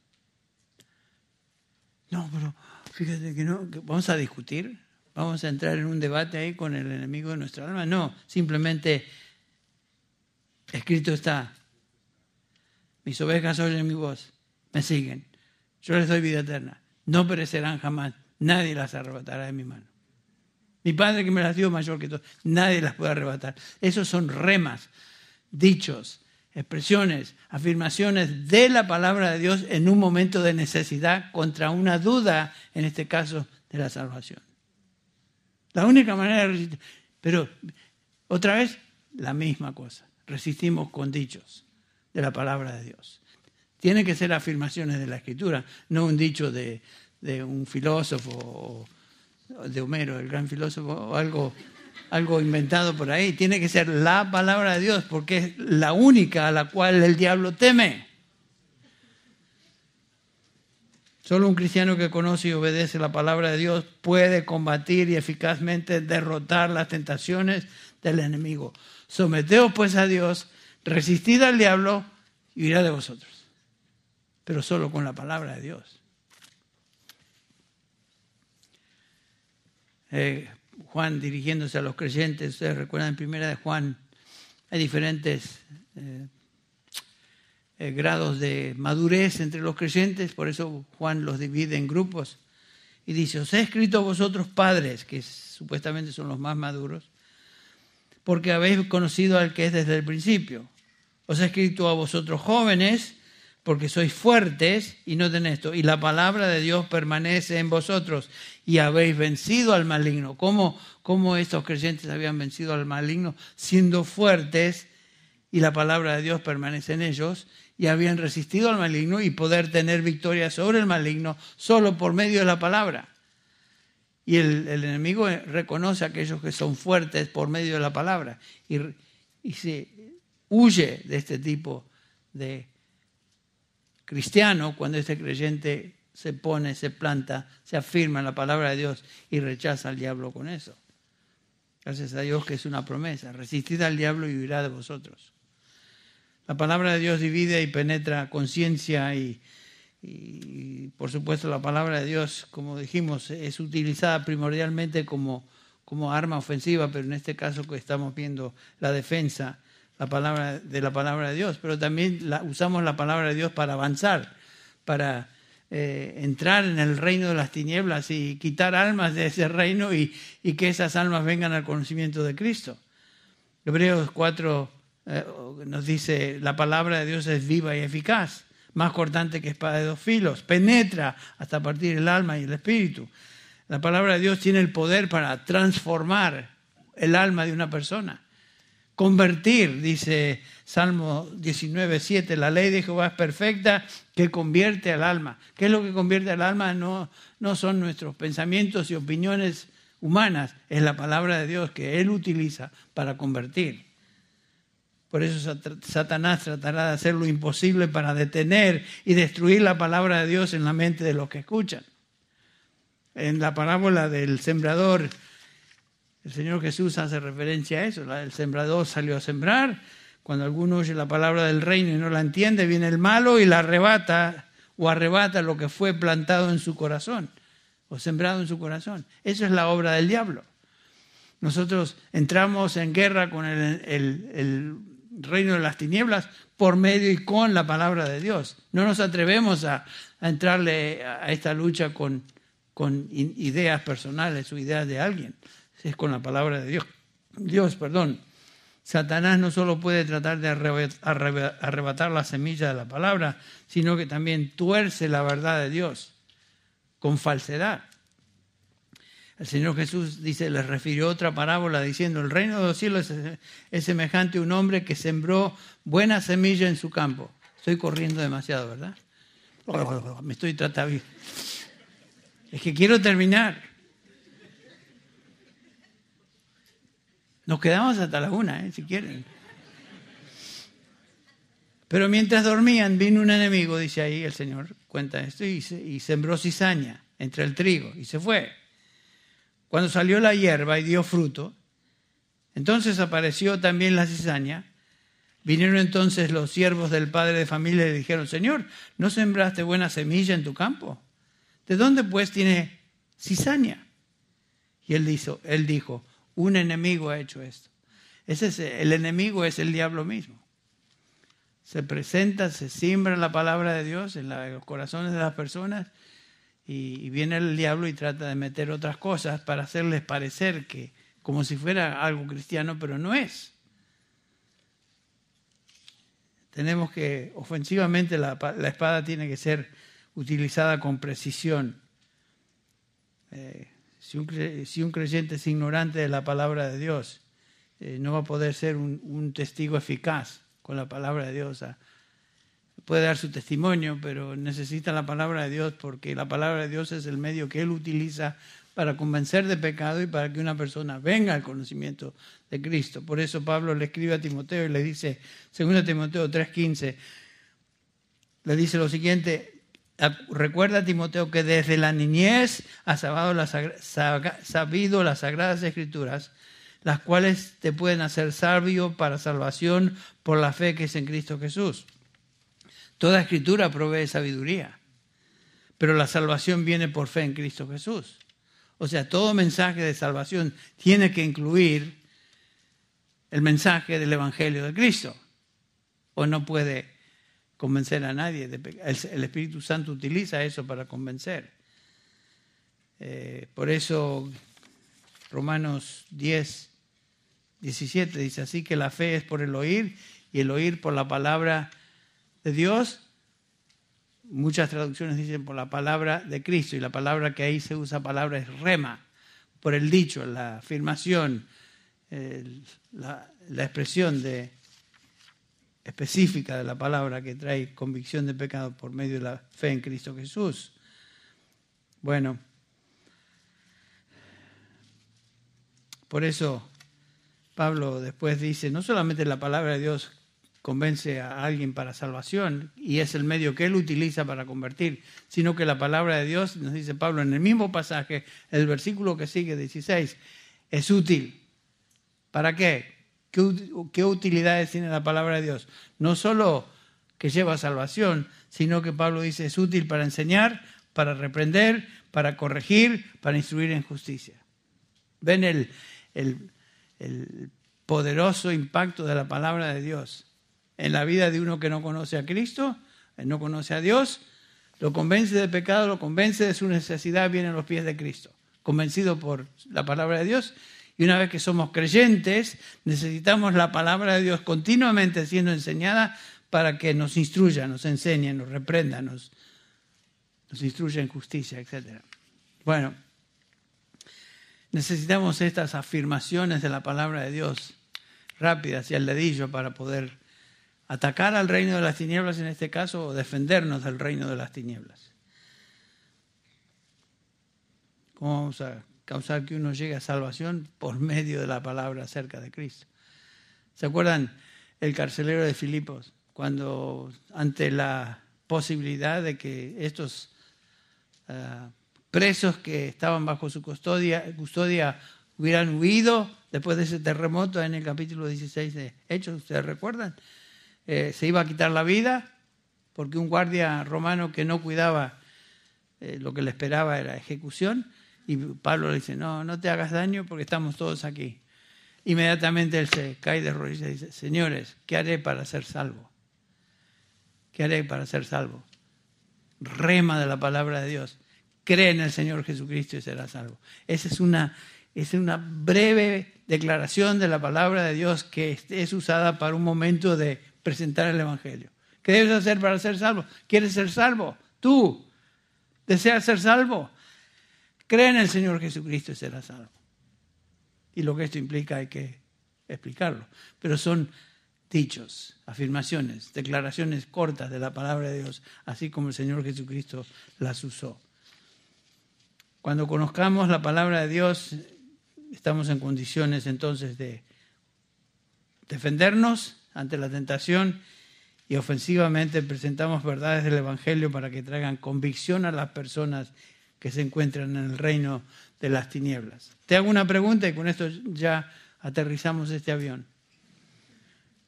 No, pero fíjate que no, vamos a discutir, vamos a entrar en un debate ahí con el enemigo de nuestra alma. No, simplemente escrito está, mis ovejas oyen mi voz, me siguen, yo les doy vida eterna, no perecerán jamás, nadie las arrebatará de mi mano. Mi Padre que me las dio mayor que todo, nadie las puede arrebatar. Esos son remas, dichos, expresiones, afirmaciones de la palabra de Dios en un momento de necesidad contra una duda, en este caso, de la salvación. La única manera de resistir. Pero, otra vez, la misma cosa. Resistimos con dichos de la palabra de Dios. Tiene que ser afirmaciones de la Escritura, no un dicho de, de un filósofo, de Homero, el gran filósofo, o algo algo inventado por ahí. Tiene que ser la palabra de Dios porque es la única a la cual el diablo teme. Solo un cristiano que conoce y obedece la palabra de Dios puede combatir y eficazmente derrotar las tentaciones del enemigo. Someteos pues a Dios, resistid al diablo y irá de vosotros. Pero solo con la palabra de Dios. Eh, Juan dirigiéndose a los creyentes, ustedes recuerdan en primera de Juan, hay diferentes eh, eh, grados de madurez entre los creyentes, por eso Juan los divide en grupos y dice, os he escrito a vosotros padres, que supuestamente son los más maduros, porque habéis conocido al que es desde el principio. Os he escrito a vosotros jóvenes, porque sois fuertes y no tenéis esto. Y la palabra de Dios permanece en vosotros y habéis vencido al maligno. ¿Cómo, ¿Cómo estos creyentes habían vencido al maligno? Siendo fuertes y la palabra de Dios permanece en ellos y habían resistido al maligno y poder tener victoria sobre el maligno solo por medio de la palabra. Y el, enemigo reconoce a aquellos que son fuertes por medio de la palabra y, y se huye de este tipo de cristiano cuando este creyente se pone, se planta, se afirma en la palabra de Dios y rechaza al diablo con eso. Gracias a Dios que es una promesa. Resistid al diablo y huirá de vosotros. La palabra de Dios divide y penetra conciencia y, y, por supuesto la palabra de Dios, como dijimos, es utilizada primordialmente como, como arma ofensiva, pero en este caso que estamos viendo la defensa la palabra, de la palabra de Dios, pero también usamos la palabra de Dios para avanzar, para eh, entrar en el reino de las tinieblas y quitar almas de ese reino y, que esas almas vengan al conocimiento de Cristo. Hebreos 4 eh, nos dice, la palabra de Dios es viva y eficaz, más cortante que espada de dos filos, penetra hasta partir el alma y el espíritu. La palabra de Dios tiene el poder para transformar el alma de una persona convertir, dice Salmo 19, 7, la ley de Jehová es perfecta que convierte al alma. ¿Qué es lo que convierte al alma? No, no son nuestros pensamientos y opiniones humanas, es la palabra de Dios que Él utiliza para convertir. Por eso Satanás tratará de hacer lo imposible para detener y destruir la palabra de Dios en la mente de los que escuchan. En la parábola del sembrador, el Señor Jesús hace referencia a eso. El sembrador salió a sembrar. Cuando alguno oye la palabra del reino y no la entiende, viene el malo y la arrebata o arrebata lo que fue plantado en su corazón o sembrado en su corazón. Esa es la obra del diablo. Nosotros entramos en guerra con el, reino de las tinieblas por medio y con la palabra de Dios. No nos atrevemos a, entrarle a esta lucha con, con ideas personales o ideas de alguien es con la palabra de Dios. Dios, perdón. Satanás no solo puede tratar de arrebatar la semilla de la palabra, sino que también tuerce la verdad de Dios con falsedad. El Señor Jesús dice, les refirió otra parábola diciendo, el reino de los cielos es, semejante a un hombre que sembró buena semilla en su campo. Estoy corriendo demasiado, ¿verdad? Me estoy tratando. Es que quiero terminar. Nos quedamos hasta la una, ¿eh? si quieren. Pero mientras dormían, vino un enemigo, dice ahí el Señor, cuenta esto, y, y sembró cizaña entre el trigo y se fue. Cuando salió la hierba y dio fruto, entonces apareció también la cizaña. Vinieron entonces los siervos del padre de familia y le dijeron, Señor, ¿no sembraste buena semilla en tu campo? ¿De dónde pues tiene cizaña? Y él dijo, él dijo un enemigo ha hecho esto. Ese es, el enemigo es el diablo mismo. Se presenta, se siembra la palabra de Dios en, los corazones de las personas y, viene el diablo y trata de meter otras cosas para hacerles parecer que como si fuera algo cristiano, pero no es. Tenemos que, ofensivamente, la, espada tiene que ser utilizada con precisión. Eh, si un, creyente es ignorante de la palabra de Dios, eh, no va a poder ser un, testigo eficaz con la palabra de Dios. Puede dar su testimonio, pero necesita la palabra de Dios porque la palabra de Dios es el medio que Él utiliza para convencer de pecado y para que una persona venga al conocimiento de Cristo. Por eso Pablo le escribe a Timoteo y le dice, 2 Timoteo 3:15, le dice lo siguiente, Recuerda, Timoteo, que desde la niñez has sabido las, sagradas escrituras, las cuales te pueden hacer sabio para salvación por la fe que es en Cristo Jesús. Toda escritura provee sabiduría, pero la salvación viene por fe en Cristo Jesús. O sea, todo mensaje de salvación tiene que incluir el mensaje del Evangelio de Cristo. O no puede convencer a nadie. El, Espíritu Santo utiliza eso para convencer. Eh, por eso Romanos 10, 17 dice, así que la fe es por el oír y el oír por la palabra de Dios. Muchas traducciones dicen por la palabra de Cristo y la palabra que ahí se usa palabra es rema, por el dicho, la afirmación, la, la expresión de, específica de la palabra que trae convicción de pecado por medio de la fe en Cristo Jesús. Bueno, por eso Pablo después dice, no solamente la palabra de Dios convence a alguien para salvación y es el medio que él utiliza para convertir, sino que la palabra de Dios, nos dice Pablo en el mismo pasaje, el versículo que sigue, 16, es útil. ¿Para qué? ¿Qué, utilidades tiene la palabra de Dios? No solo que lleva a salvación, sino que Pablo dice es útil para enseñar, para reprender, para corregir, para instruir en justicia. ¿Ven el, el poderoso impacto de la palabra de Dios en la vida de uno que no conoce a Cristo, no conoce a Dios? Lo convence de pecado, lo convence de su necesidad, viene a los pies de Cristo. Convencido por la palabra de Dios y una vez que somos creyentes, necesitamos la palabra de Dios continuamente siendo enseñada para que nos instruya, nos enseñe, nos reprenda, nos, nos instruya en justicia, etc. Bueno, necesitamos estas afirmaciones de la palabra de Dios rápidas y al dedillo para poder atacar al reino de las tinieblas en este caso o defendernos del reino de las tinieblas. ¿Cómo vamos a causar que uno llegue a salvación por medio de la palabra acerca de Cristo. ¿Se acuerdan el carcelero de Filipos? Cuando ante la posibilidad de que estos ah, presos que estaban bajo su custodia, custodia hubieran huido después de ese terremoto en el capítulo 16 de Hechos, ¿ustedes recuerdan? Eh, se iba a quitar la vida porque un guardia romano que no cuidaba eh, lo que le esperaba era ejecución y Pablo le dice, no, no te hagas daño porque estamos todos aquí. Inmediatamente él se cae de rodillas y dice, señores, ¿qué haré para ser salvo? ¿Qué haré para ser salvo? Rema de la palabra de Dios. Cree en el Señor Jesucristo y será salvo. Esa es una, es una breve declaración de la palabra de Dios que es usada para un momento de presentar el Evangelio. ¿Qué debes hacer para ser salvo? ¿Quieres ser salvo? Tú deseas ser salvo. Cree en el Señor Jesucristo y será salvo. Y lo que esto implica hay que explicarlo. Pero son dichos, afirmaciones, declaraciones cortas de la palabra de Dios, así como el Señor Jesucristo las usó. Cuando conozcamos la palabra de Dios, estamos en condiciones entonces de defendernos ante la tentación y ofensivamente presentamos verdades del Evangelio para que traigan convicción a las personas que se encuentran en el reino de las tinieblas. Te hago una pregunta y con esto ya aterrizamos este avión.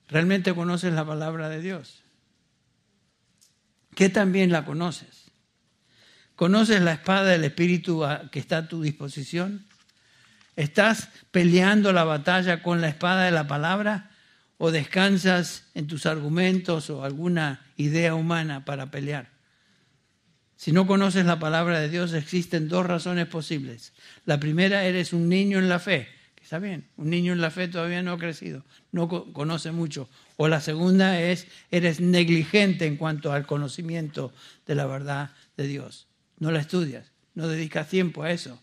¿Realmente conoces la palabra de Dios? ¿Qué también la conoces? ¿Conoces la espada del Espíritu que está a tu disposición? ¿Estás peleando la batalla con la espada de la palabra o descansas en tus argumentos o alguna idea humana para pelear? Si no conoces la palabra de Dios, existen dos razones posibles. La primera, eres un niño en la fe, que está bien, un niño en la fe todavía no ha crecido, no conoce mucho. O la segunda es, eres negligente en cuanto al conocimiento de la verdad de Dios. No la estudias, no dedicas tiempo a eso.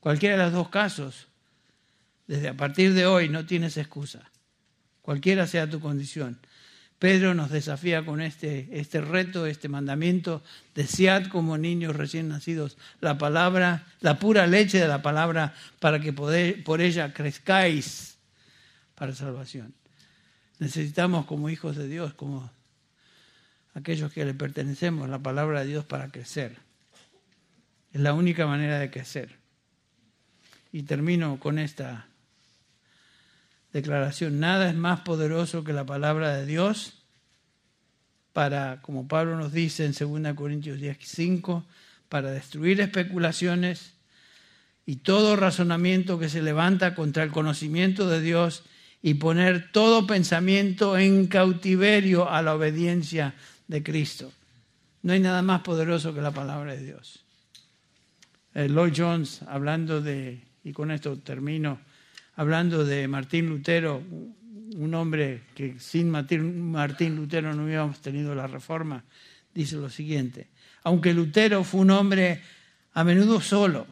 Cualquiera de los dos casos, desde a partir de hoy no tienes excusa, cualquiera sea tu condición. Pedro nos desafía con este, este reto, este mandamiento, desead como niños recién nacidos la palabra, la pura leche de la palabra, para que por ella crezcáis para salvación. Necesitamos como hijos de Dios, como aquellos que le pertenecemos, la palabra de Dios para crecer. Es la única manera de crecer. Y termino con esta declaración. Nada es más poderoso que la palabra de Dios para, como Pablo nos dice en 2 Corintios 10:5, para destruir especulaciones y todo razonamiento que se levanta contra el conocimiento de Dios y poner todo pensamiento en cautiverio a la obediencia de Cristo. No hay nada más poderoso que la palabra de Dios. Eh, Lloyd Jones, hablando de, y con esto termino, hablando de Martín Lutero, un hombre que sin Martín Lutero no hubiéramos tenido la reforma, dice lo siguiente, aunque Lutero fue un hombre a menudo solo,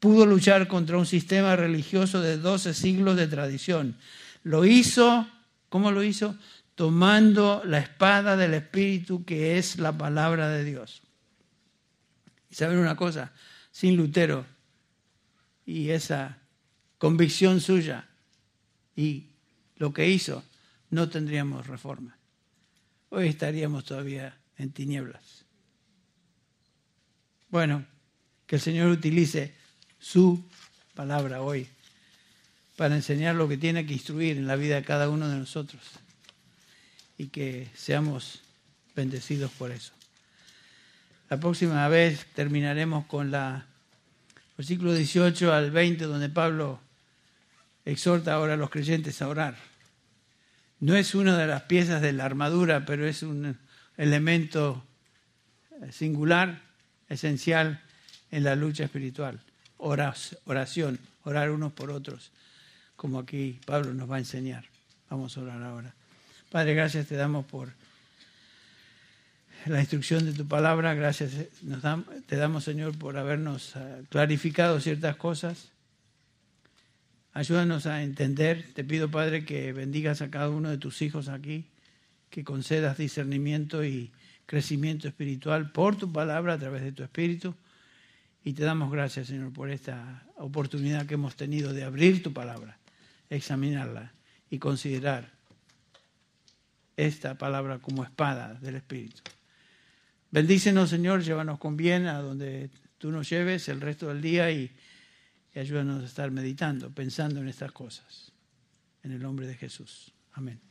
pudo luchar contra un sistema religioso de 12 siglos de tradición. Lo hizo, ¿cómo lo hizo? Tomando la espada del Espíritu que es la palabra de Dios. Y saben una cosa, sin Lutero y esa convicción suya y lo que hizo, no tendríamos reforma. Hoy estaríamos todavía en tinieblas. Bueno, que el Señor utilice su palabra hoy para enseñar lo que tiene que instruir en la vida de cada uno de nosotros y que seamos bendecidos por eso. La próxima vez terminaremos con la versículo 18 al 20 donde Pablo exhorta ahora a los creyentes a orar. No es una de las piezas de la armadura, pero es un elemento singular, esencial en la lucha espiritual oración, orar unos por otros, como aquí Pablo nos va a enseñar. Vamos a orar ahora. Padre, gracias te damos por la instrucción de tu palabra. Gracias te damos, Señor, por habernos ah, clarificado ciertas cosas. Ayúdanos a entender. Te pido, Padre, que bendigas a cada uno de tus hijos aquí, que concedas discernimiento y crecimiento espiritual por tu palabra a través de tu espíritu. Y te damos gracias, Señor, por esta oportunidad que hemos tenido de abrir tu palabra, examinarla y considerar esta palabra como espada del Espíritu. Bendícenos, Señor, llévanos con bien a donde tú nos lleves el resto del día y, y ayúdanos a estar meditando, pensando en estas cosas. En el nombre de Jesús. Amén.